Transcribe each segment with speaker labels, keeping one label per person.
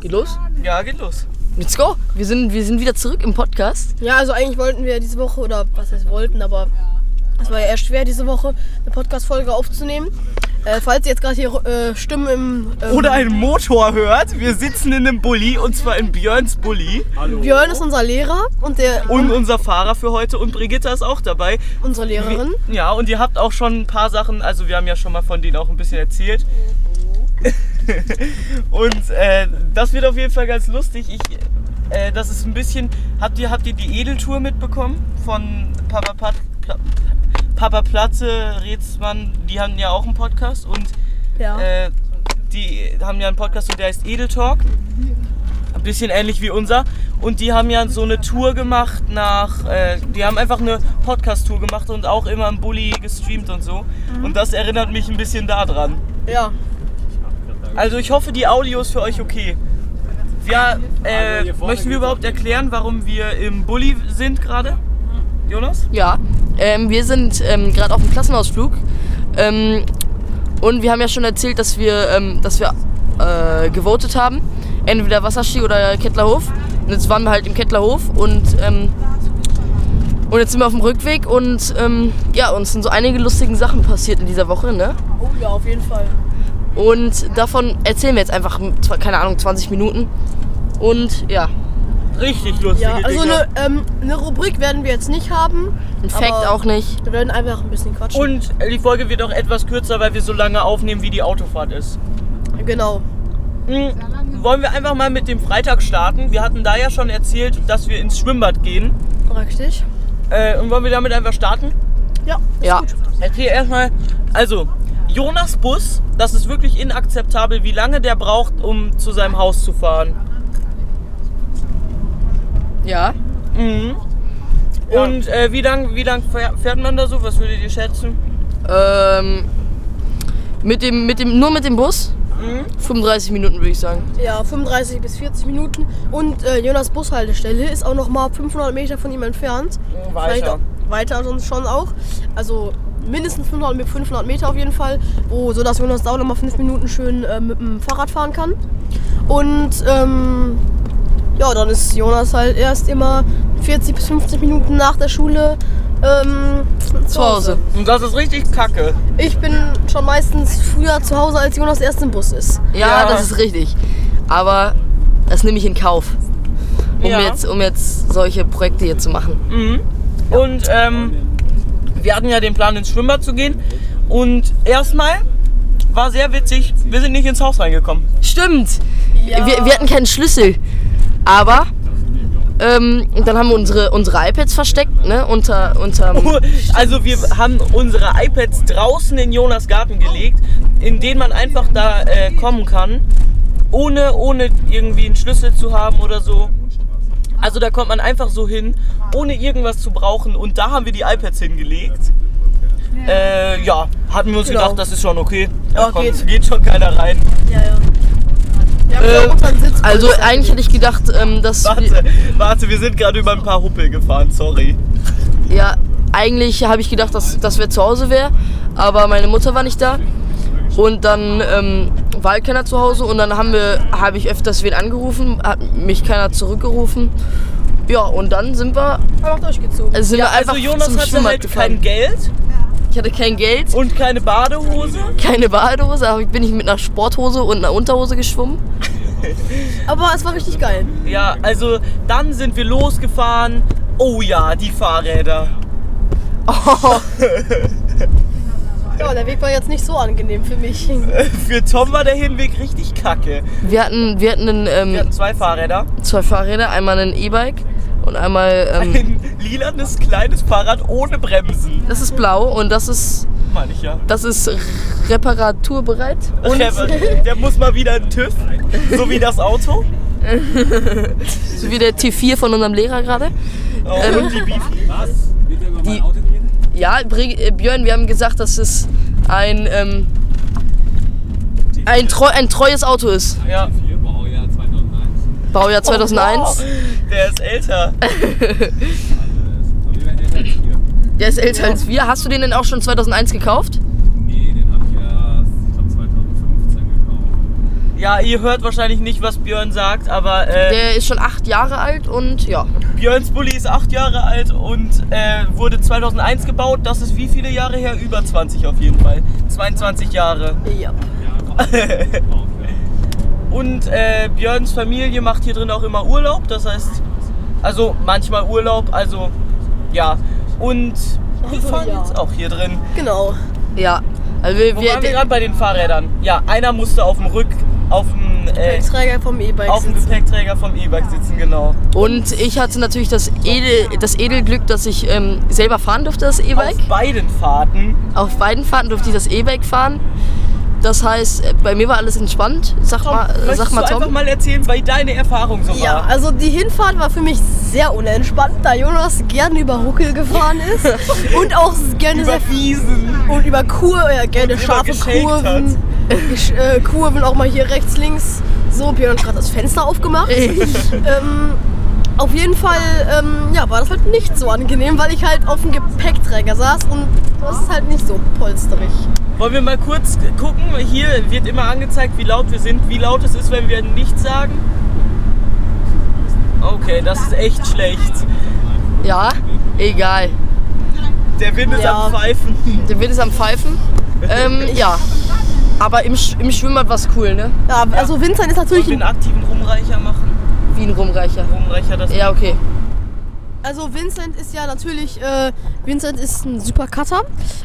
Speaker 1: Geht los?
Speaker 2: Ja, geht los.
Speaker 1: Let's go. Wir sind, wir sind wieder zurück im Podcast.
Speaker 3: Ja, also eigentlich wollten wir diese Woche, oder was heißt wollten, aber es war ja eher schwer, diese Woche eine Podcast-Folge aufzunehmen. Äh, falls ihr jetzt gerade hier äh, Stimmen im. Ähm,
Speaker 2: Oder einen Motor hört. Wir sitzen in einem Bulli und zwar in Björns Bulli.
Speaker 3: Björn ist unser Lehrer und der
Speaker 2: Und unser Fahrer für heute und Brigitta ist auch dabei.
Speaker 3: unsere Lehrerin.
Speaker 2: Ja, und ihr habt auch schon ein paar Sachen, also wir haben ja schon mal von denen auch ein bisschen erzählt. und äh, das wird auf jeden Fall ganz lustig. Ich, äh, das ist ein bisschen. Habt ihr, habt ihr die Edeltour mitbekommen von Papa, Pat, Pla, Papa Platze, Rätsmann? Die haben ja auch einen Podcast und
Speaker 3: Ja.
Speaker 2: äh, die haben ja einen Podcast und der heißt Edel Talk. Ein bisschen ähnlich wie unser. Und die haben ja so eine Tour gemacht nach. Äh, die haben einfach eine Podcast-Tour gemacht und auch immer im Bulli gestreamt und so. Und das erinnert mich ein bisschen daran.
Speaker 3: ja.
Speaker 2: Also ich hoffe, die Audio ist für euch okay. Ja, äh, möchten wir überhaupt erklären, warum wir im Bulli sind gerade? Jonas?
Speaker 1: Ja. Ähm, wir sind ähm, gerade auf dem Klassenausflug. Ähm, und wir haben ja schon erzählt, dass wir, ähm, dass wir äh, gewotet haben. Entweder Wasserski oder Kettlerhof. Und jetzt waren wir halt im Kettlerhof und, ähm, und jetzt sind wir auf dem Rückweg und ähm, ja, uns sind so einige lustige Sachen passiert in dieser Woche, ne?
Speaker 3: Oh ja, auf jeden Fall.
Speaker 1: Und davon erzählen wir jetzt einfach, zwar- keine Ahnung, 20 Minuten. Und ja,
Speaker 2: Richtig lustige
Speaker 3: Ja, also eine, ähm, eine Rubrik werden wir jetzt nicht haben.
Speaker 1: ein Fact auch nicht.
Speaker 3: Wir werden einfach ein bisschen quatschen.
Speaker 2: Und die Folge wird auch etwas kürzer, weil wir so lange aufnehmen, wie die Autofahrt ist.
Speaker 3: genau.
Speaker 2: Hm, wollen wir einfach mal mit dem Freitag starten? Wir hatten da ja schon erzählt, dass wir ins Schwimmbad gehen.
Speaker 3: Richtig.
Speaker 2: Äh, und wollen wir damit einfach starten?
Speaker 3: Ja. Ist
Speaker 1: Ja.
Speaker 3: Gut.
Speaker 2: Erzähl erstmal. Also, Jonas Bus, das ist wirklich inakzeptabel, wie lange der braucht, um zu seinem Haus zu fahren.
Speaker 1: Ja.
Speaker 2: Mhm. Und äh, wie lang, wie lang fähr- fährt man da so? Was würdet ihr schätzen?
Speaker 1: Ähm, mit dem, mit dem, nur mit dem Bus?
Speaker 2: Mhm.
Speaker 1: 35 Minuten würde ich sagen.
Speaker 3: Ja, 35 bis 40 Minuten. Und äh, Jonas Bushaltestelle ist auch noch mal 500 Meter von ihm entfernt. Vielleicht
Speaker 2: Weiter.
Speaker 3: auch- Weiter sonst schon auch. Also mindestens 500, Me- 500 Meter auf jeden Fall. Wo, so dass Jonas da auch noch mal 5 Minuten schön äh, mit dem Fahrrad fahren kann. Und ähm, ja, dann ist Jonas halt erst immer 40 bis 50 Minuten nach der Schule ähm,
Speaker 1: Zu Hause.
Speaker 2: Und das ist richtig kacke.
Speaker 3: Ich bin schon meistens früher zu Hause, als Jonas erst im Bus ist.
Speaker 1: Ja,
Speaker 2: Ja.
Speaker 1: das ist richtig. Aber das nehme ich in Kauf. Um,
Speaker 2: Ja.
Speaker 1: jetzt, um jetzt solche Projekte hier zu machen.
Speaker 2: Mhm. Und ähm, wir hatten ja den Plan, ins Schwimmbad zu gehen. Und erstmal war sehr witzig, wir sind nicht ins Haus reingekommen.
Speaker 1: Stimmt.
Speaker 3: Ja.
Speaker 1: Wir, wir hatten keinen Schlüssel. Aber ähm, dann haben wir unsere, unsere iPads versteckt, ne? Unter, unterm.
Speaker 2: Also wir haben unsere iPads draußen in Jonas Garten gelegt, in denen man einfach da äh, kommen kann, ohne, ohne irgendwie einen Schlüssel zu haben oder so. Also da kommt man einfach so hin, ohne irgendwas zu brauchen. Und da haben wir die iPads hingelegt. Äh, ja, hatten wir uns
Speaker 3: Genau.
Speaker 2: gedacht, das ist schon okay. Da
Speaker 3: Ja,
Speaker 2: kommt,
Speaker 3: geht.
Speaker 2: geht schon keiner rein.
Speaker 3: Ja, ja.
Speaker 1: Äh, Also eigentlich hätte ich gedacht, ähm, dass.
Speaker 2: Warte,
Speaker 1: wir-
Speaker 2: warte, wir sind gerade über ein paar Huppel gefahren, sorry.
Speaker 1: Ja, eigentlich habe ich gedacht, dass, dass wir zu Hause wäre, aber meine Mutter war nicht da. Und dann ähm, war halt keiner zu Hause und dann haben wir, habe ich öfters wen angerufen, hat mich keiner zurückgerufen. Ja, und dann sind wir,
Speaker 3: einfach durchgezogen.
Speaker 1: also sind
Speaker 2: Ja,
Speaker 1: wir einfach
Speaker 2: also Jonas
Speaker 1: zum
Speaker 2: hatte
Speaker 1: Schwimmbad
Speaker 2: halt
Speaker 1: gefahren.
Speaker 2: kein Geld
Speaker 1: Ich hatte kein Geld,
Speaker 2: und keine Badehose.
Speaker 1: keine Badehose, aber bin ich mit einer Sporthose und einer Unterhose geschwommen.
Speaker 3: Aber es war richtig geil.
Speaker 2: Ja, also dann sind wir losgefahren. Oh ja, die Fahrräder.
Speaker 1: Oh,
Speaker 3: Ja, der Weg war jetzt nicht so angenehm für mich.
Speaker 2: Für Tom war der Hinweg richtig kacke.
Speaker 1: wir hatten, wir hatten, einen,
Speaker 2: Wir
Speaker 1: ähm,
Speaker 2: hatten zwei Fahrräder.
Speaker 1: zwei Fahrräder, einmal ein E-Bike und einmal, ähm,
Speaker 2: Ein lilanes kleines Fahrrad ohne Bremsen.
Speaker 1: das ist blau und das ist,
Speaker 2: Meine ich ja.
Speaker 1: das ist reparaturbereit. Und
Speaker 2: der, der muss mal wieder einen TÜV. So wie das Auto.
Speaker 1: so wie der T4 von unserem Lehrer gerade.
Speaker 2: Oh,
Speaker 1: Ähm,
Speaker 2: und die Beefy.
Speaker 4: Was?
Speaker 1: Die-
Speaker 4: mein Auto reden?
Speaker 1: Ja, äh, Björn, wir haben gesagt, dass es ein, ähm, ein, treu, ein treues Auto ist.
Speaker 2: Ja.
Speaker 4: 4, Baujahr 2001.
Speaker 1: Baujahr 2001.
Speaker 2: Oh, wow. Der ist älter.
Speaker 4: Aber wir werden älter als wir.
Speaker 1: Der ist älter als wir. Hast du den denn auch schon 2001 gekauft?
Speaker 4: Nee, den hab ich erst, ich glaube 2015 gekauft.
Speaker 2: Ja, ihr hört wahrscheinlich nicht, was Björn sagt, aber äh,
Speaker 1: Der ist schon acht Jahre alt und ja.
Speaker 2: Björns Bulli ist acht Jahre alt und äh, wurde 2001 gebaut. Das ist wie viele Jahre her? Über 20 auf jeden Fall. 22 Jahre.
Speaker 3: Ja.
Speaker 2: Und äh, Björns Familie macht hier drin auch immer Urlaub. Das heißt, also manchmal Urlaub, also ja. Und wir
Speaker 3: Also,
Speaker 2: fahren
Speaker 3: ja.
Speaker 2: jetzt auch hier drin.
Speaker 3: Genau.
Speaker 1: Ja. Also wir,
Speaker 2: Wo
Speaker 1: wir,
Speaker 2: waren wir gerade bei den Fahrrädern? Ja, einer musste auf dem Rück, auf dem, äh,
Speaker 3: Träger vom E-Bike.
Speaker 2: auf dem
Speaker 3: sitzen.
Speaker 2: Gepäckträger vom E-Bike sitzen, genau.
Speaker 1: und ich hatte natürlich das, Edel, das Edelglück, dass ich ähm, selber fahren durfte, das E-Bike.
Speaker 2: Auf beiden Fahrten.
Speaker 1: Auf beiden Fahrten durfte ich das E-Bike fahren. Das heißt, äh, bei mir war alles entspannt. Sag
Speaker 2: Tom,
Speaker 1: mal, äh, sag mal
Speaker 2: du einfach
Speaker 1: Tom.
Speaker 2: mal erzählen, weil deine Erfahrung so
Speaker 3: Ja,
Speaker 2: war?
Speaker 3: also die Hinfahrt war für mich sehr unentspannt, da Jonas gerne über Ruckel gefahren ist und auch gerne
Speaker 2: Über
Speaker 3: sehr
Speaker 2: Wiesen.
Speaker 3: und über Kur, äh, gerne
Speaker 2: Und
Speaker 3: scharfe Kurven, Gesch äh, Kurven auch mal hier rechts, links. So, Björn hat gerade das Fenster aufgemacht. ähm, auf jeden Fall ähm, ja, war das halt nicht so angenehm, weil ich halt auf dem Gepäckträger saß und das ist halt nicht so polsterig.
Speaker 2: Wollen wir mal kurz gucken? Hier wird immer angezeigt, wie laut wir sind, wie laut es ist, wenn wir nichts sagen. Okay, das ist echt schlecht.
Speaker 1: Ja, egal.
Speaker 2: Der Wind ist
Speaker 3: Ja.
Speaker 2: am Pfeifen.
Speaker 1: Der Wind ist am Pfeifen. Ähm, ja. Aber im, Sch- im Schwimmbad war es cool, ne?
Speaker 3: Ja, also Vincent ist natürlich
Speaker 2: Wollen wir
Speaker 3: ein
Speaker 2: einen aktiven Rumreicher machen?
Speaker 1: Wie ein Rumreicher.
Speaker 2: Rumreicher, das
Speaker 1: Ja, okay.
Speaker 3: Also Vincent ist ja natürlich, äh, Vincent ist ein super Cutter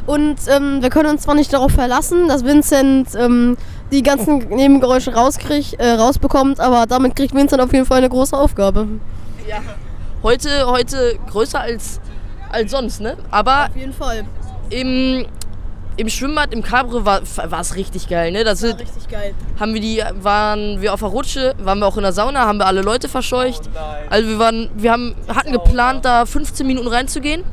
Speaker 3: und ähm, wir können uns zwar nicht darauf verlassen, dass Vincent ähm, die ganzen Nebengeräusche rauskriegt, äh, rausbekommt, aber damit kriegt Vincent auf jeden Fall eine große Aufgabe.
Speaker 1: Heute, heute größer als, als sonst, ne? Aber
Speaker 3: Auf jeden Fall.
Speaker 1: im, im Schwimmbad, im Cabrio war es richtig geil, ne? Da
Speaker 3: War
Speaker 1: sind,
Speaker 3: richtig geil.
Speaker 1: haben wir die, waren wir auf der Rutsche, waren wir auch in der Sauna, haben wir alle Leute verscheucht.
Speaker 2: Oh.
Speaker 1: Also wir waren, wir haben, hatten geplant, da 15 Minuten reinzugehen.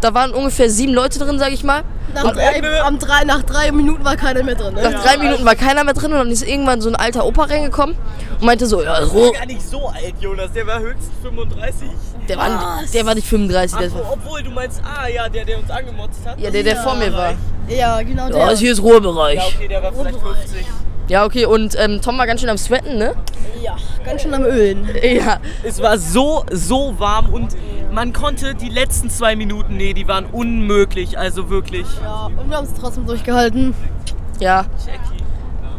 Speaker 1: Da waren ungefähr sieben Leute drin, sag ich mal.
Speaker 3: Nach, drei,
Speaker 2: Ende-
Speaker 3: am drei, nach drei Minuten war keiner mehr drin. Ne?
Speaker 1: Nach drei Minuten war keiner mehr drin und dann ist irgendwann so ein alter Opa reingekommen und meinte so, ja,
Speaker 2: Der war gar nicht so alt, Jonas. Der war höchstens 35.
Speaker 1: Der war,
Speaker 3: Was?
Speaker 1: der war nicht 35,
Speaker 2: Ach,
Speaker 1: der war,
Speaker 2: obwohl du meinst, ah ja, der, der uns angemotzt hat.
Speaker 1: ja, der, der
Speaker 3: Ja.
Speaker 1: vor mir war.
Speaker 3: Ja, genau
Speaker 1: Ja,
Speaker 3: der.
Speaker 1: also hier ist Ruhebereich.
Speaker 2: Ja, okay, der war vielleicht 50.
Speaker 1: Ja, okay, und ähm, Tom war ganz schön am Sweaten, ne?
Speaker 3: Ja, ganz schön am Ölen.
Speaker 1: Ja.
Speaker 2: Es war so, so warm und man konnte die letzten zwei Minuten, nee, die waren unmöglich, also wirklich.
Speaker 3: Ja, und wir haben es trotzdem durchgehalten.
Speaker 1: Ja.
Speaker 2: Jackie.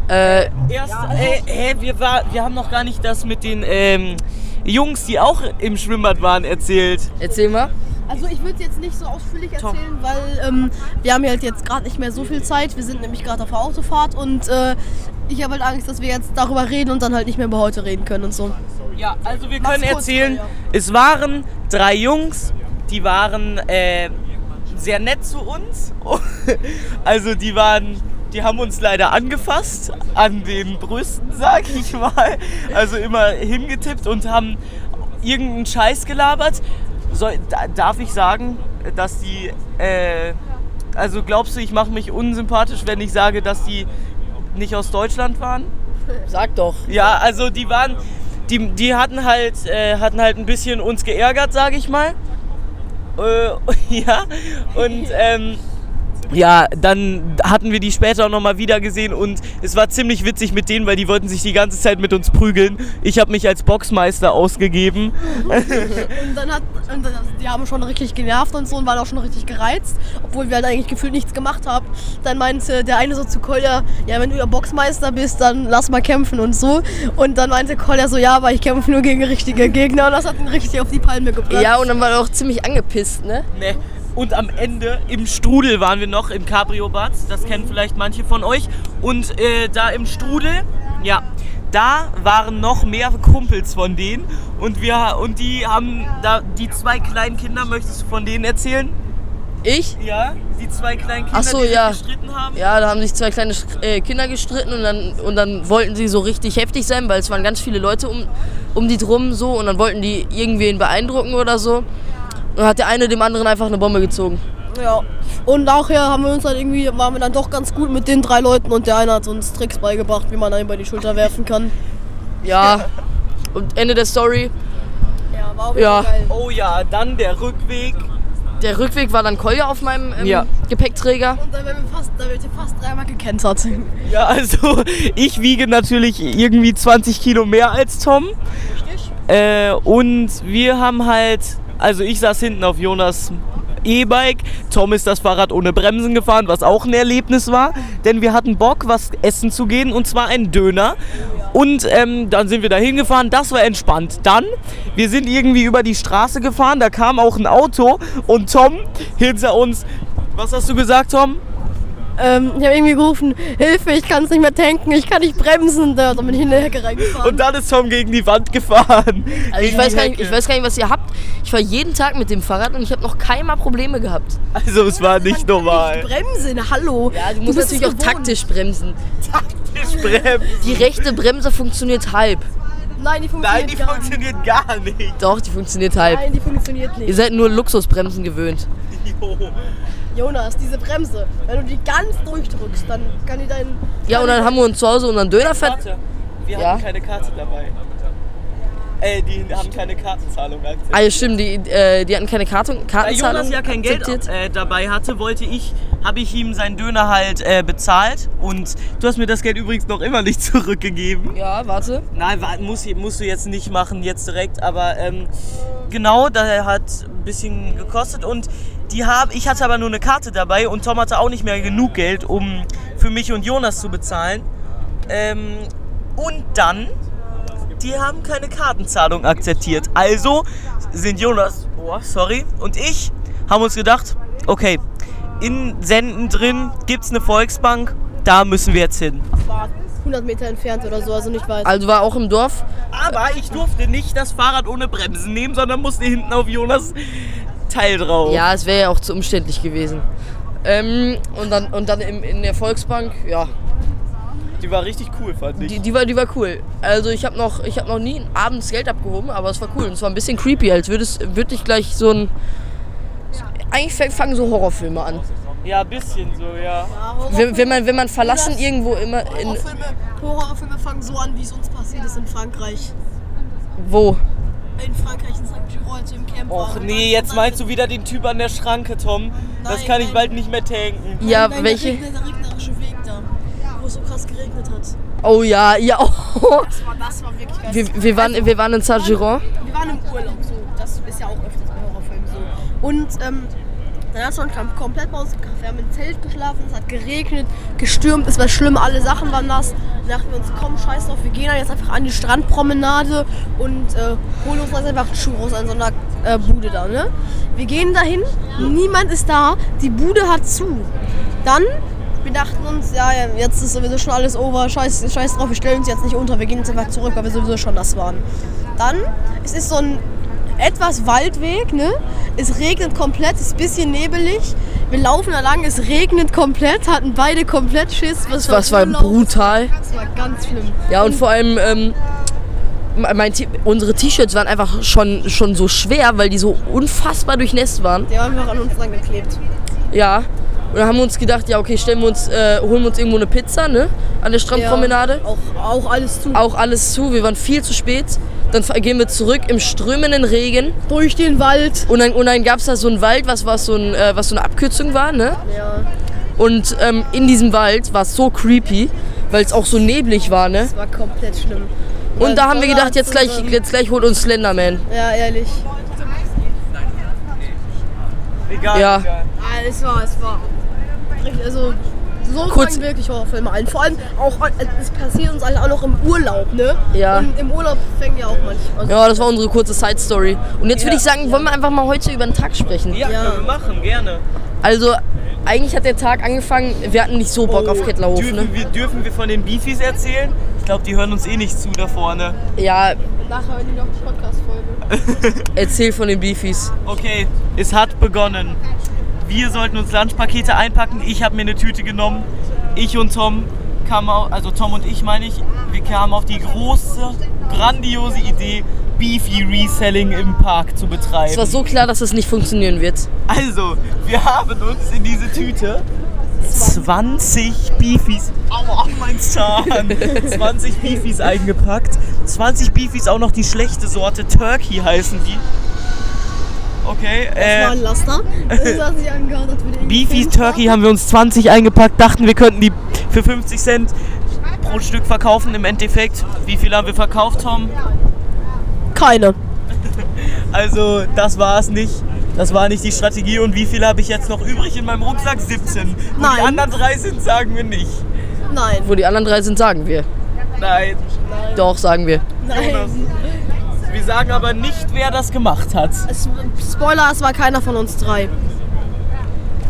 Speaker 1: Äh,
Speaker 2: Erst, äh, hä, wir, war, wir haben noch gar nicht das mit den ähm, Jungs, die auch im Schwimmbad waren, erzählt.
Speaker 1: erzähl mal.
Speaker 3: Also ich würde jetzt nicht so ausführlich erzählen, weil ähm, wir haben halt jetzt gerade nicht mehr so viel Zeit. Wir sind nämlich gerade auf der Autofahrt und äh, ich habe halt Angst, dass wir jetzt darüber reden und dann halt nicht mehr über heute reden können und so.
Speaker 2: Ja, also wir können erzählen,
Speaker 3: ja.
Speaker 2: es waren drei Jungs, die waren äh, sehr nett zu uns. Also die waren, die haben uns leider angefasst an den Brüsten, sag ich mal. Also immer hingetippt und haben irgendeinen Scheiß gelabert. Da, darf ich sagen, dass die, äh, also glaubst du, ich mache mich unsympathisch, wenn ich sage, dass die nicht aus Deutschland waren?
Speaker 1: Sag doch.
Speaker 2: Ja, also die waren, die, die hatten halt, äh, hatten halt ein bisschen uns geärgert, sage ich mal. Äh, ja, und ähm, ja, dann hatten wir die später auch nochmal wieder gesehen und es war ziemlich witzig mit denen, weil die wollten sich die ganze Zeit mit uns prügeln. Ich habe mich als Boxmeister ausgegeben.
Speaker 3: Und dann hat, und dann, die haben schon richtig genervt und so und waren auch schon richtig gereizt, obwohl wir halt eigentlich gefühlt nichts gemacht haben. Dann meinte der eine so zu Kolja, ja wenn du ja Boxmeister bist, dann lass mal kämpfen und so. Und dann meinte Kolja so, ja, aber ich kämpfe nur gegen richtige Gegner und das hat ihn richtig auf die Palme gebracht.
Speaker 1: Ja, und dann war er auch ziemlich angepisst, ne?
Speaker 2: Ne. Und am Ende im Strudel waren wir noch im Cabrio-Bad. Das kennen vielleicht manche von euch. Und äh, da im Strudel, ja, da waren noch mehr Kumpels von denen. Und wir und die haben da die zwei kleinen Kinder, möchtest du von denen erzählen?
Speaker 1: Ich?
Speaker 2: Ja, die zwei kleinen Kinder,
Speaker 1: so,
Speaker 2: die
Speaker 1: ja.
Speaker 2: gestritten haben.
Speaker 1: Ja, da haben sich zwei kleine äh, Kinder gestritten und dann, und dann wollten sie so richtig heftig sein, weil es waren ganz viele Leute um, um die drum so und dann wollten die irgendwen beeindrucken oder so. Und dann hat der eine dem anderen einfach eine Bombe gezogen.
Speaker 3: Ja. Und nachher haben wir uns dann irgendwie, waren wir dann doch ganz gut mit den drei Leuten und der eine hat uns Tricks beigebracht, wie man einen über die Schulter werfen kann.
Speaker 1: Ja. Und Ende der Story.
Speaker 3: Ja, war auch
Speaker 1: Ja.
Speaker 3: geil.
Speaker 2: Oh ja, dann der Rückweg.
Speaker 1: Der Rückweg war dann Kolja auf meinem ähm,
Speaker 2: Ja.
Speaker 1: Gepäckträger.
Speaker 3: Und dann werden wir fast, da wird fast dreimal gekentert.
Speaker 2: Ja, also ich wiege natürlich irgendwie 20 Kilo mehr als Tom.
Speaker 3: Richtig?
Speaker 2: Äh, und wir haben halt, also ich saß hinten auf Jonas E-Bike, Tom ist das Fahrrad ohne Bremsen gefahren, was auch ein Erlebnis war, denn wir hatten Bock, was essen zu gehen und zwar einen Döner. Und ähm, dann sind wir da hingefahren, das war entspannt. Dann, wir sind irgendwie über die Straße gefahren, da kam auch ein Auto und Tom hinter uns, was hast du gesagt, Tom?
Speaker 3: Ähm, ich habe irgendwie gerufen, Hilfe, ich kann es nicht mehr tanken, ich kann nicht bremsen. Da bin ich in der Hecke reingefahren.
Speaker 2: Und dann ist Tom gegen die Wand gefahren.
Speaker 1: Also ich weiß,
Speaker 2: die
Speaker 1: gar nicht, ich weiß gar nicht, was ihr habt. Ich fahre jeden Tag mit dem Fahrrad und ich habe noch keinmal Probleme gehabt.
Speaker 2: Also es war nicht
Speaker 3: Ich
Speaker 2: normal.
Speaker 3: bremsen, hallo.
Speaker 1: Ja, du musst natürlich auch
Speaker 3: gewohnt.
Speaker 1: taktisch bremsen.
Speaker 2: Ich bremse.
Speaker 1: Die rechte Bremse funktioniert halb.
Speaker 3: Nein, die funktioniert
Speaker 2: Nein, die
Speaker 3: gar
Speaker 2: funktioniert gar nicht.
Speaker 1: Doch, die funktioniert halb.
Speaker 3: Nein, die funktioniert
Speaker 1: Ihr
Speaker 3: nicht.
Speaker 1: seid nur Luxusbremsen gewöhnt.
Speaker 2: Jo.
Speaker 3: Jonas, diese Bremse, wenn du die ganz durchdrückst, dann kann die deinen...
Speaker 1: Ja, und dann haben wir uns zu Hause unseren Döner fett.
Speaker 2: Karte. Wir
Speaker 1: Ja.
Speaker 2: hatten keine Karte dabei. Äh, die haben keine Kartenzahlung akzeptiert.
Speaker 1: Ah ja, stimmt, die, äh, die hatten keine Karte,
Speaker 2: Da
Speaker 1: Kartenzahlung
Speaker 2: Jonas ja kein Geld
Speaker 1: akzeptiert.
Speaker 2: äh, dabei hatte, wollte ich, habe ich ihm seinen Döner halt äh, bezahlt. Und du hast mir das Geld übrigens noch immer nicht zurückgegeben.
Speaker 1: Ja, warte.
Speaker 2: Nein, wa- muss, musst du jetzt nicht machen, jetzt direkt. Aber ähm, genau, da hat ein bisschen gekostet. Und die hab, ich hatte aber nur eine Karte dabei und Tom hatte auch nicht mehr genug Geld, um für mich und Jonas zu bezahlen. Ähm, und dann, die haben keine Kartenzahlung akzeptiert. Also sind Jonas, oh, sorry, und ich haben uns gedacht, okay, in Senden drin gibt es eine Volksbank, da müssen wir jetzt hin.
Speaker 3: war 100 Meter entfernt oder so, also nicht weit.
Speaker 1: Also war auch im Dorf.
Speaker 2: Aber ich durfte nicht das Fahrrad ohne Bremsen nehmen, sondern musste hinten auf Jonas Teil drauf.
Speaker 1: Ja, es wäre ja auch zu umständlich gewesen. Ähm, und dann, und dann im, in der Volksbank, ja,
Speaker 2: Die war richtig cool, fand ich.
Speaker 1: die, die, war, die war cool. Also ich habe noch, ich hab noch nie abends Geld abgehoben, aber es war cool. Und es war ein bisschen creepy, als würde es würde ich gleich so ein... Eigentlich fang- fangen so Horrorfilme an.
Speaker 2: ja, ein bisschen so, ja.
Speaker 1: Wenn, wenn, man, wenn man verlassen irgendwo immer in...
Speaker 3: Horrorfilme, Horrorfilme fangen so an, wie es uns passiert ist in Frankreich.
Speaker 1: Wo?
Speaker 3: In Frankreich, in St. Giro, als wir im Camp
Speaker 2: Och nee, jetzt meinst du wieder den Typ an der Schranke, Tom. Das
Speaker 3: Nein,
Speaker 2: kann ich
Speaker 3: nein.
Speaker 2: bald nicht mehr tanken.
Speaker 1: Ja,
Speaker 3: Nein,
Speaker 1: welche?
Speaker 3: Der, regn- der regnerische Weg da, wo es so krass geregnet hat.
Speaker 1: Oh ja, ja. Oh.
Speaker 3: Das war, das war wirklich geil.
Speaker 1: Wir, wir, waren, wir waren in Saint-Giron.
Speaker 3: Wir waren im Urlaub, so. Das ist ja auch öfters bei Horrorfilmen so. Und ähm, dann hast du uns komplett gekauft. Wir haben im Zelt geschlafen, es hat geregnet, gestürmt, es war schlimm, alle Sachen waren nass. Dann dachten wir uns, komm, scheiß drauf, wir gehen jetzt einfach an die Strandpromenade und äh, holen uns jetzt einfach Churros an so einer äh, Bude da, ne? Wir gehen dahin, niemand ist da, die Bude hat zu. Dann, wir dachten uns, ja, ja, jetzt ist sowieso schon alles over, scheiß, scheiß drauf, wir stellen uns jetzt nicht unter, wir gehen jetzt einfach zurück, weil wir sowieso schon nass waren. Dann, es ist so ein etwas Waldweg, ne? Es regnet komplett, es ist ein bisschen nebelig. Wir laufen da lang, es regnet komplett, hatten beide komplett Schiss. Was
Speaker 1: Was war
Speaker 3: Urlaub.
Speaker 1: brutal.
Speaker 3: Das war ganz schlimm.
Speaker 1: Ja, und vor allem, ähm, mein, unsere T-Shirts waren einfach schon, schon so schwer, weil die so unfassbar durchnässt waren.
Speaker 3: Die haben einfach an uns dran geklebt.
Speaker 1: Ja. Und dann haben wir uns gedacht, ja, okay, stellen wir uns, äh, holen wir uns irgendwo eine Pizza, ne? An der Strandpromenade.
Speaker 3: Ja, auch, auch alles zu.
Speaker 1: Auch alles zu, wir waren viel zu spät. Dann gehen wir zurück im strömenden Regen.
Speaker 3: Durch den Wald.
Speaker 1: Und dann, und dann gab es da so einen Wald, was, was, so ein, äh, was so eine Abkürzung war, ne?
Speaker 3: Ja,
Speaker 1: Und ähm, in diesem Wald war es so creepy, weil es auch so neblig war, ne?
Speaker 3: das war komplett schlimm.
Speaker 1: Und da
Speaker 3: Dann
Speaker 1: haben wir gedacht, jetzt
Speaker 3: so
Speaker 1: gleich, jetzt gleich holt uns Slenderman.
Speaker 3: Ja, ehrlich.
Speaker 2: Egal,
Speaker 1: Ja.
Speaker 2: egal.
Speaker 3: Ah, es war, es war. Also, so
Speaker 1: Kurz-
Speaker 3: fangen wirklich Horrorfilme an. Vor allem auch, es passiert uns halt auch noch im Urlaub, ne?
Speaker 1: Ja.
Speaker 3: Und im Urlaub fängt ja auch manchmal. Also,
Speaker 1: Ja, das war unsere kurze Side-Story. Und jetzt würde ich sagen, wollen wir einfach mal heute über den Tag sprechen.
Speaker 2: Ja,
Speaker 3: Ja.
Speaker 2: können wir machen, gerne.
Speaker 1: Also, eigentlich hat der Tag angefangen, wir hatten nicht so Bock auf Kettlerhof,
Speaker 2: dürfen,
Speaker 1: ne?
Speaker 2: wir, dürfen wir von den Beefies erzählen? Ich glaube, die hören uns eh nicht zu da vorne.
Speaker 1: Ja,
Speaker 3: Nachher hören die noch die Podcast-Folge.
Speaker 1: erzähl von den Beefies.
Speaker 2: Okay, es hat begonnen. Wir sollten uns Lunchpakete einpacken. Ich habe mir eine Tüte genommen. Ich und Tom kamen, also Tom und ich meine ich, wir kamen auf die große, grandiose Idee, Beefy Reselling im Park zu betreiben.
Speaker 1: Es war so klar, dass das nicht funktionieren wird.
Speaker 2: Also, wir haben uns in diese Tüte 20 Beefies, aua, mein Zahn, 20 Beefies eingepackt. 20 Beefies, auch noch die schlechte Sorte, Turkey heißen die. Okay.
Speaker 3: Das war
Speaker 2: Äh,
Speaker 3: ein Laster. Das hat sich angehört, als würde
Speaker 2: Beefy Turkey haben wir uns 20 eingepackt, dachten wir könnten die für 50 Cent pro Stück verkaufen. Im Endeffekt, wie viel haben wir verkauft, Tom?
Speaker 3: Keine.
Speaker 2: Also, das war es nicht. Das war nicht die Strategie. Und wie viel habe ich jetzt noch übrig in meinem Rucksack? 17. Wo die
Speaker 3: Nein.
Speaker 2: anderen drei sind, sagen wir nicht.
Speaker 3: Nein.
Speaker 1: Wo die anderen drei sind, sagen wir.
Speaker 2: Nein.
Speaker 1: Doch, sagen wir.
Speaker 2: Jonas.
Speaker 3: Nein.
Speaker 2: Wir sagen aber nicht, wer das gemacht hat.
Speaker 3: Es, Spoiler, es war keiner von uns drei.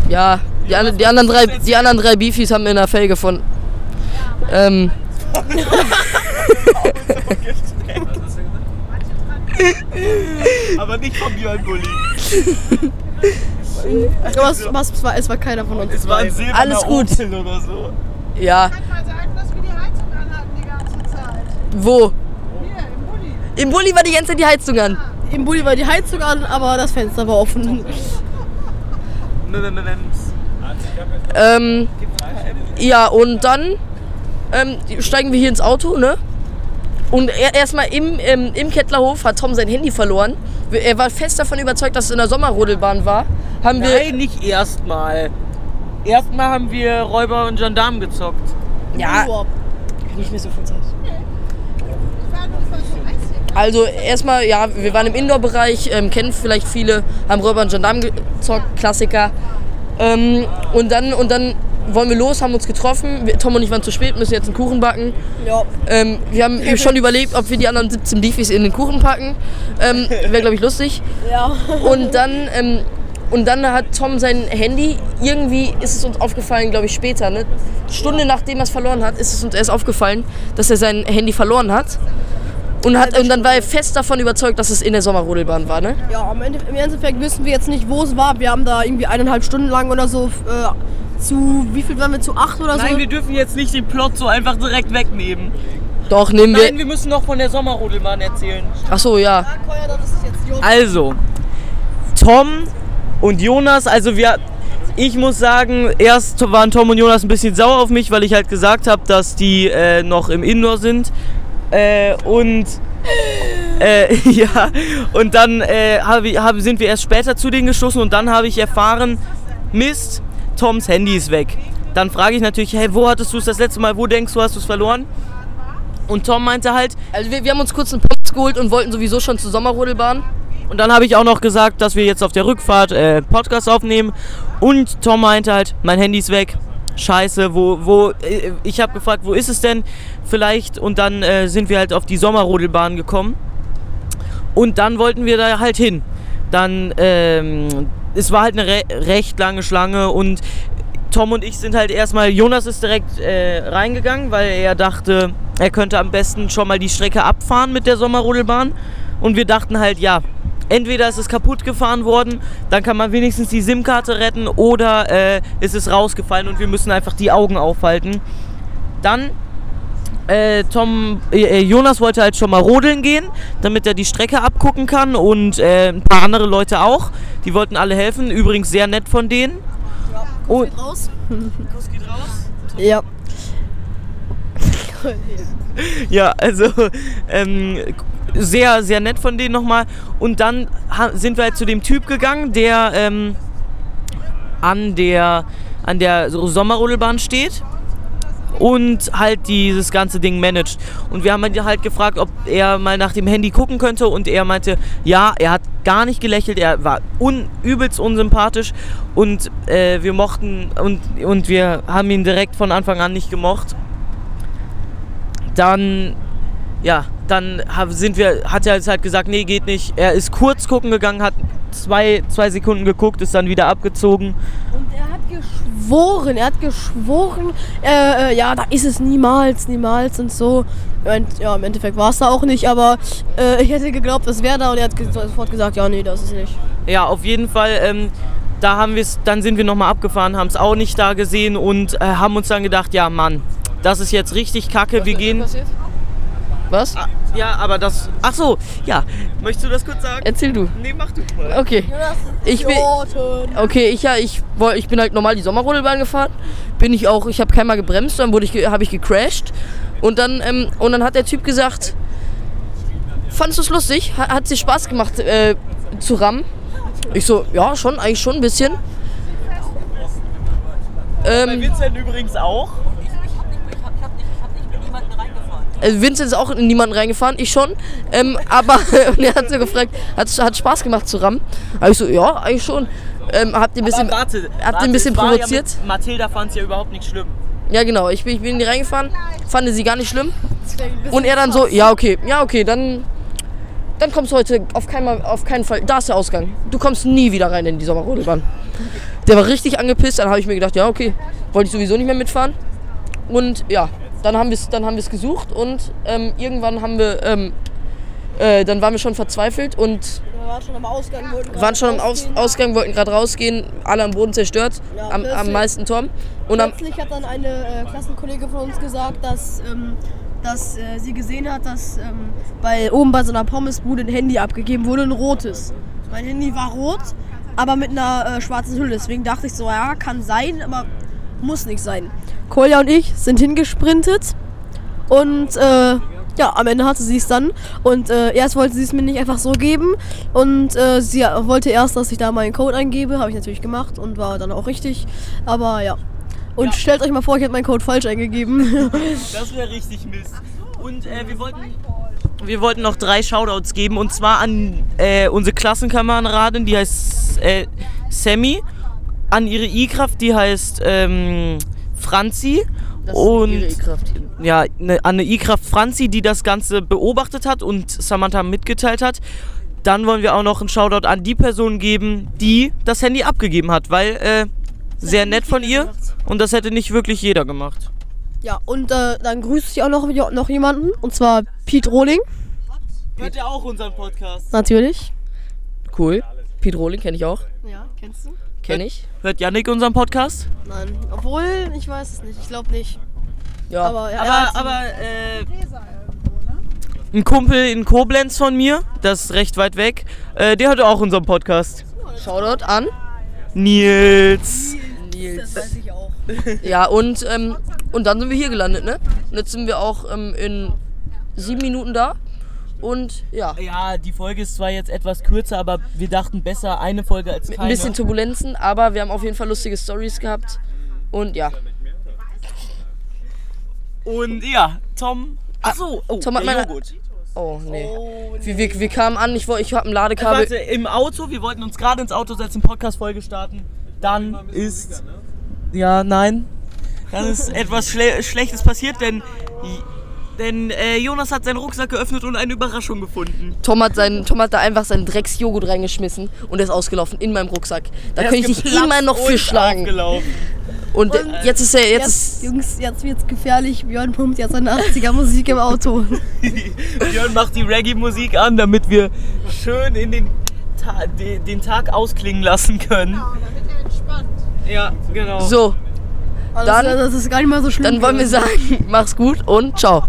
Speaker 1: Ja, die, an, die, anderen drei, die anderen drei Beefies haben in der Felge von. Ähm,
Speaker 2: Aber nicht von Björn Bulli.
Speaker 3: Aber es, was, es, war, es war keiner von uns
Speaker 2: Es war
Speaker 3: drei.
Speaker 2: ein silberner
Speaker 1: Alles gut.
Speaker 2: Opel oder so.
Speaker 1: ja,
Speaker 5: kann mal sagen, dass wir die Heizung anhatten die ganze Zeit.
Speaker 1: wo?
Speaker 5: Im Bulli.
Speaker 1: War die ganze Zeit die Heizung an.
Speaker 3: Im Bulli war die Heizung an, aber das Fenster war offen.
Speaker 1: Ähm, ja, und dann ähm, steigen wir hier ins Auto, ne? Und er, erstmal im, ähm, im Kettlerhof hat Tom sein Handy verloren. Er war fest davon überzeugt, dass es in der Sommerrodelbahn war. Haben wir.
Speaker 2: Nein, nicht erstmal. Erstmal haben wir Räuber und Gendarmen gezockt.
Speaker 1: Ja,
Speaker 3: Nur.
Speaker 1: nicht mehr so viel Zeit.
Speaker 5: Wir fahren uns voll so heiß hier.
Speaker 1: Also erstmal, ja, wir waren im Indoor-Bereich, ähm, kennen vielleicht viele, haben Räuber und Gendarmen gezockt, Klassiker. Ähm, und dann und dann wollen wir los, haben uns getroffen. Wir, Tom und ich waren zu spät, müssen jetzt einen Kuchen backen.
Speaker 3: Ja.
Speaker 1: Ähm, wir haben schon überlegt, ob wir die anderen 17 Beefies in den Kuchen packen. Ähm, Wäre, glaube ich, lustig.
Speaker 3: Ja.
Speaker 1: Und dann, ähm, und dann hat Tom sein Handy, irgendwie ist es uns aufgefallen, glaube ich, später, ne? Stunde nachdem er es verloren hat, ist es uns erst aufgefallen, dass er sein Handy verloren hat. Und, hat, und dann war er fest davon überzeugt, dass es in der Sommerrodelbahn war, ne?
Speaker 3: Ja, am Ende, im Endeffekt wissen wir jetzt nicht, wo es war. Wir haben da irgendwie eineinhalb Stunden lang oder so äh, zu, wie viel waren wir, zu acht oder so?
Speaker 2: Nein, wir dürfen jetzt nicht den Plot so einfach direkt wegnehmen.
Speaker 1: Doch, nehmen
Speaker 2: Nein,
Speaker 1: wir.
Speaker 2: wir müssen noch von der Sommerrodelbahn erzählen.
Speaker 1: Ach so, ja.
Speaker 2: Also, Tom und Jonas, also wir. Ich muss sagen, erst waren Tom und Jonas ein bisschen sauer auf mich, weil ich halt gesagt habe, dass die äh, noch im Indoor sind. Äh, und äh, ja, und dann äh, hab, sind wir erst später zu denen gestoßen und dann habe ich erfahren, Mist, Toms Handy ist weg. Dann frage ich natürlich, hey, wo hattest du es das letzte Mal? Wo denkst du, hast du es verloren? Und Tom meinte halt,
Speaker 1: Also wir, wir haben uns kurz einen Pommes geholt und wollten sowieso schon zur Sommerrodelbahn.
Speaker 2: Und dann habe ich auch noch gesagt, dass wir jetzt auf der Rückfahrt äh, Podcast aufnehmen. Und Tom meinte halt, mein Handy ist weg. Scheiße, wo, wo, äh, ich habe gefragt, wo ist es denn? Vielleicht. Und dann äh, sind wir halt auf die Sommerrodelbahn gekommen. Und dann wollten wir da halt hin. Dann, ähm, es war halt eine re recht lange Schlange und Tom und ich sind halt erstmal, Jonas ist direkt äh, reingegangen, weil er dachte, er könnte am besten schon mal die Strecke abfahren mit der Sommerrodelbahn. Und wir dachten halt, ja, entweder ist es kaputt gefahren worden, dann kann man wenigstens die SIM-Karte retten oder äh, ist es rausgefallen und wir müssen einfach die Augen aufhalten. Dann äh, Tom, äh, äh, Jonas wollte halt schon mal rodeln gehen, damit er die Strecke abgucken kann und äh, ein paar andere Leute auch. Die wollten alle helfen, übrigens sehr nett von denen. Und
Speaker 3: Geht raus.
Speaker 2: Kuss geht raus.
Speaker 3: Ja.
Speaker 2: Ja, also ähm, sehr, sehr nett von denen nochmal. Und dann sind wir halt zu dem Typ gegangen, der ähm, an der, an der so Sommerrodelbahn steht und halt dieses ganze Ding managt. Und wir haben halt gefragt, ob er mal nach dem Handy gucken könnte und er meinte, ja, er hat gar nicht gelächelt, er war un übelst unsympathisch und äh, wir mochten und, und wir haben ihn direkt von Anfang an nicht gemocht. Dann, ja, dann sind wir, hat er jetzt halt gesagt, nee, geht nicht. Er ist kurz gucken gegangen, hat zwei, zwei Sekunden geguckt, ist dann wieder abgezogen.
Speaker 3: Und er hat geschworen, er hat geschworen, äh, äh, ja, da ist es niemals, niemals und so. Und, ja, im Endeffekt war es da auch nicht, aber äh, ich hätte geglaubt, es wäre da und er hat sofort gesagt, ja, nee, das ist nicht.
Speaker 2: Ja, auf jeden Fall. Ähm, da haben wir dann sind wir nochmal abgefahren, haben es auch nicht da gesehen und äh, haben uns dann gedacht, ja Mann, das ist jetzt richtig kacke. Wir gehen.
Speaker 1: Was?
Speaker 2: Ah, Ja, aber das. Ach so, ja. Möchtest du das kurz sagen?
Speaker 1: Erzähl du.
Speaker 2: Nee, mach du mal.
Speaker 1: Okay. Ich bin, okay, ich ja, ich, woll- ich bin halt normal die Sommerrodelbahn gefahren. Bin ich auch, ich habe keinmal gebremst, dann wurde ich, habe ich gecrashed. Und dann, ähm, und dann hat der Typ gesagt, fandest du es lustig? Hat, hat dir Spaß gemacht äh, zu rammen? Ich so, ja, schon, eigentlich schon ein bisschen.
Speaker 2: Bei
Speaker 1: Ähm,
Speaker 2: Vincent übrigens auch.
Speaker 1: Also Vincent ist auch in niemanden reingefahren, ich schon. Ähm, aber und er hat so gefragt, hat, hat Spaß gemacht zu rammen. Aber ich so, ja, eigentlich schon. Ähm, habt ihr ein bisschen.
Speaker 2: Warte,
Speaker 1: habt ihr ein bisschen provoziert?
Speaker 2: Ja Mathilda fand es ja überhaupt nicht schlimm.
Speaker 1: Ja, genau. Ich bin, ich bin in die reingefahren, fand sie gar nicht schlimm. Und er dann so, ja, okay, ja, okay, dann, dann kommst du heute auf keinen, Mal- auf keinen Fall. Da ist der Ausgang. Du kommst nie wieder rein in die Sommerrodelbahn. Der war richtig angepisst. Dann habe ich mir gedacht, ja, okay, wollte ich sowieso nicht mehr mitfahren. Und ja, dann haben wir es dann haben wir's gesucht und ähm, irgendwann haben wir, ähm, äh, dann waren wir schon verzweifelt und
Speaker 3: Wir waren schon am Ausgang, wollten gerade
Speaker 1: waren schon am Aus
Speaker 3: rausgehen.
Speaker 1: Ausgang, wollten gerade rausgehen, alle am Boden zerstört,
Speaker 3: Ja,
Speaker 1: am, am meisten Tom. Und am,
Speaker 3: Plötzlich hat dann eine äh, Klassenkollegin von uns gesagt, dass, ähm, dass äh, sie gesehen hat, dass ähm, bei, oben bei so einer Pommesbude ein Handy abgegeben wurde, ein rotes. Mein Handy war rot, aber mit einer äh, schwarzen Hülle. Deswegen dachte ich so, ja, kann sein, aber muss nicht sein. Kolja und ich sind hingesprintet und äh, ja, am Ende hatte sie es dann. Und äh, erst wollte sie es mir nicht einfach so geben. Und äh, sie wollte erst, dass ich da meinen Code eingebe. Habe ich natürlich gemacht und war dann auch richtig. Aber ja. Und
Speaker 2: Ja.
Speaker 3: stellt euch mal vor, ich hätte meinen Code falsch eingegeben.
Speaker 2: Das wäre richtig Mist. Und äh, wir wollten. Wir wollten noch drei Shoutouts geben und zwar an äh, unsere Klassenkameradin, die heißt äh, Sammy, an ihre I-Kraft, die heißt ähm, Franzi
Speaker 1: das ist
Speaker 2: und
Speaker 1: ihre Kraft.
Speaker 2: ja, ne, an eine I-Kraft Franzi, die das Ganze beobachtet hat und Samantha mitgeteilt hat. Dann wollen wir auch noch einen Shoutout an die Person geben, die das Handy abgegeben hat, weil äh, sehr nett von ihr und das hätte nicht wirklich jeder gemacht.
Speaker 3: ja, und äh, dann grüße ich auch noch, noch jemanden. Und zwar Pete Rohling,
Speaker 2: Hört ihr auch unseren Podcast?
Speaker 3: natürlich.
Speaker 1: Cool. Pete Rohling kenne ich auch.
Speaker 3: Ja, kennst du?
Speaker 1: Kenne ich.
Speaker 2: Hört Yannick unseren Podcast?
Speaker 3: Nein, obwohl, ich weiß es nicht. Ich glaube nicht.
Speaker 1: Ja.
Speaker 3: Aber, ja, er
Speaker 2: Aber,
Speaker 3: hat-
Speaker 2: aber äh,
Speaker 5: ne?
Speaker 2: ein Kumpel in Koblenz von mir, das ist recht weit weg, äh, der hört auch unseren Podcast.
Speaker 1: Shoutout an
Speaker 2: Nils.
Speaker 1: Nils.
Speaker 3: das weiß ich auch.
Speaker 1: Ja, und, ähm, und dann sind wir hier gelandet, ne? Und jetzt sind wir auch ähm, in sieben Minuten da. Und ja,
Speaker 2: Ja, die Folge ist zwar jetzt etwas kürzer, aber wir dachten besser eine Folge als keine.
Speaker 1: ein bisschen Turbulenzen, aber wir haben auf jeden Fall lustige Stories gehabt. Und ja,
Speaker 2: Und ja, Tom. Achso, oh,
Speaker 1: Tom hat meine-
Speaker 2: Joghurt.
Speaker 1: oh nee.
Speaker 2: Oh,
Speaker 1: Wir, wir, wir kamen an, ich, ich hab ein Ladekabel.
Speaker 2: Warte, im Auto, wir wollten uns gerade ins Auto setzen, Podcast-Folge starten. Dann ist. Ja, nein. Dann ist etwas Schle Schlechtes passiert, denn. Denn äh, Jonas hat seinen Rucksack geöffnet und eine Überraschung gefunden.
Speaker 1: Tom hat, seinen, Tom hat da einfach seinen Drecks-Joghurt reingeschmissen und ist ausgelaufen in meinem Rucksack. Da könnte ich dich immer noch für
Speaker 2: und
Speaker 1: schlagen. Und äh, jetzt ist er, jetzt
Speaker 3: Jetzt,
Speaker 1: ist,
Speaker 3: Jungs, jetzt wird's gefährlich. Björn pumpt jetzt seine 80er Musik im Auto.
Speaker 2: Björn macht die Reggae-Musik an, damit wir schön in den, Ta den, den Tag ausklingen lassen können.
Speaker 5: Genau, damit er entspannt.
Speaker 2: Ja, genau.
Speaker 1: so,
Speaker 3: Also
Speaker 1: Dann-
Speaker 3: das ist gar nicht mal so schlimm.
Speaker 1: dann wollen wir sagen, mach's gut und ciao.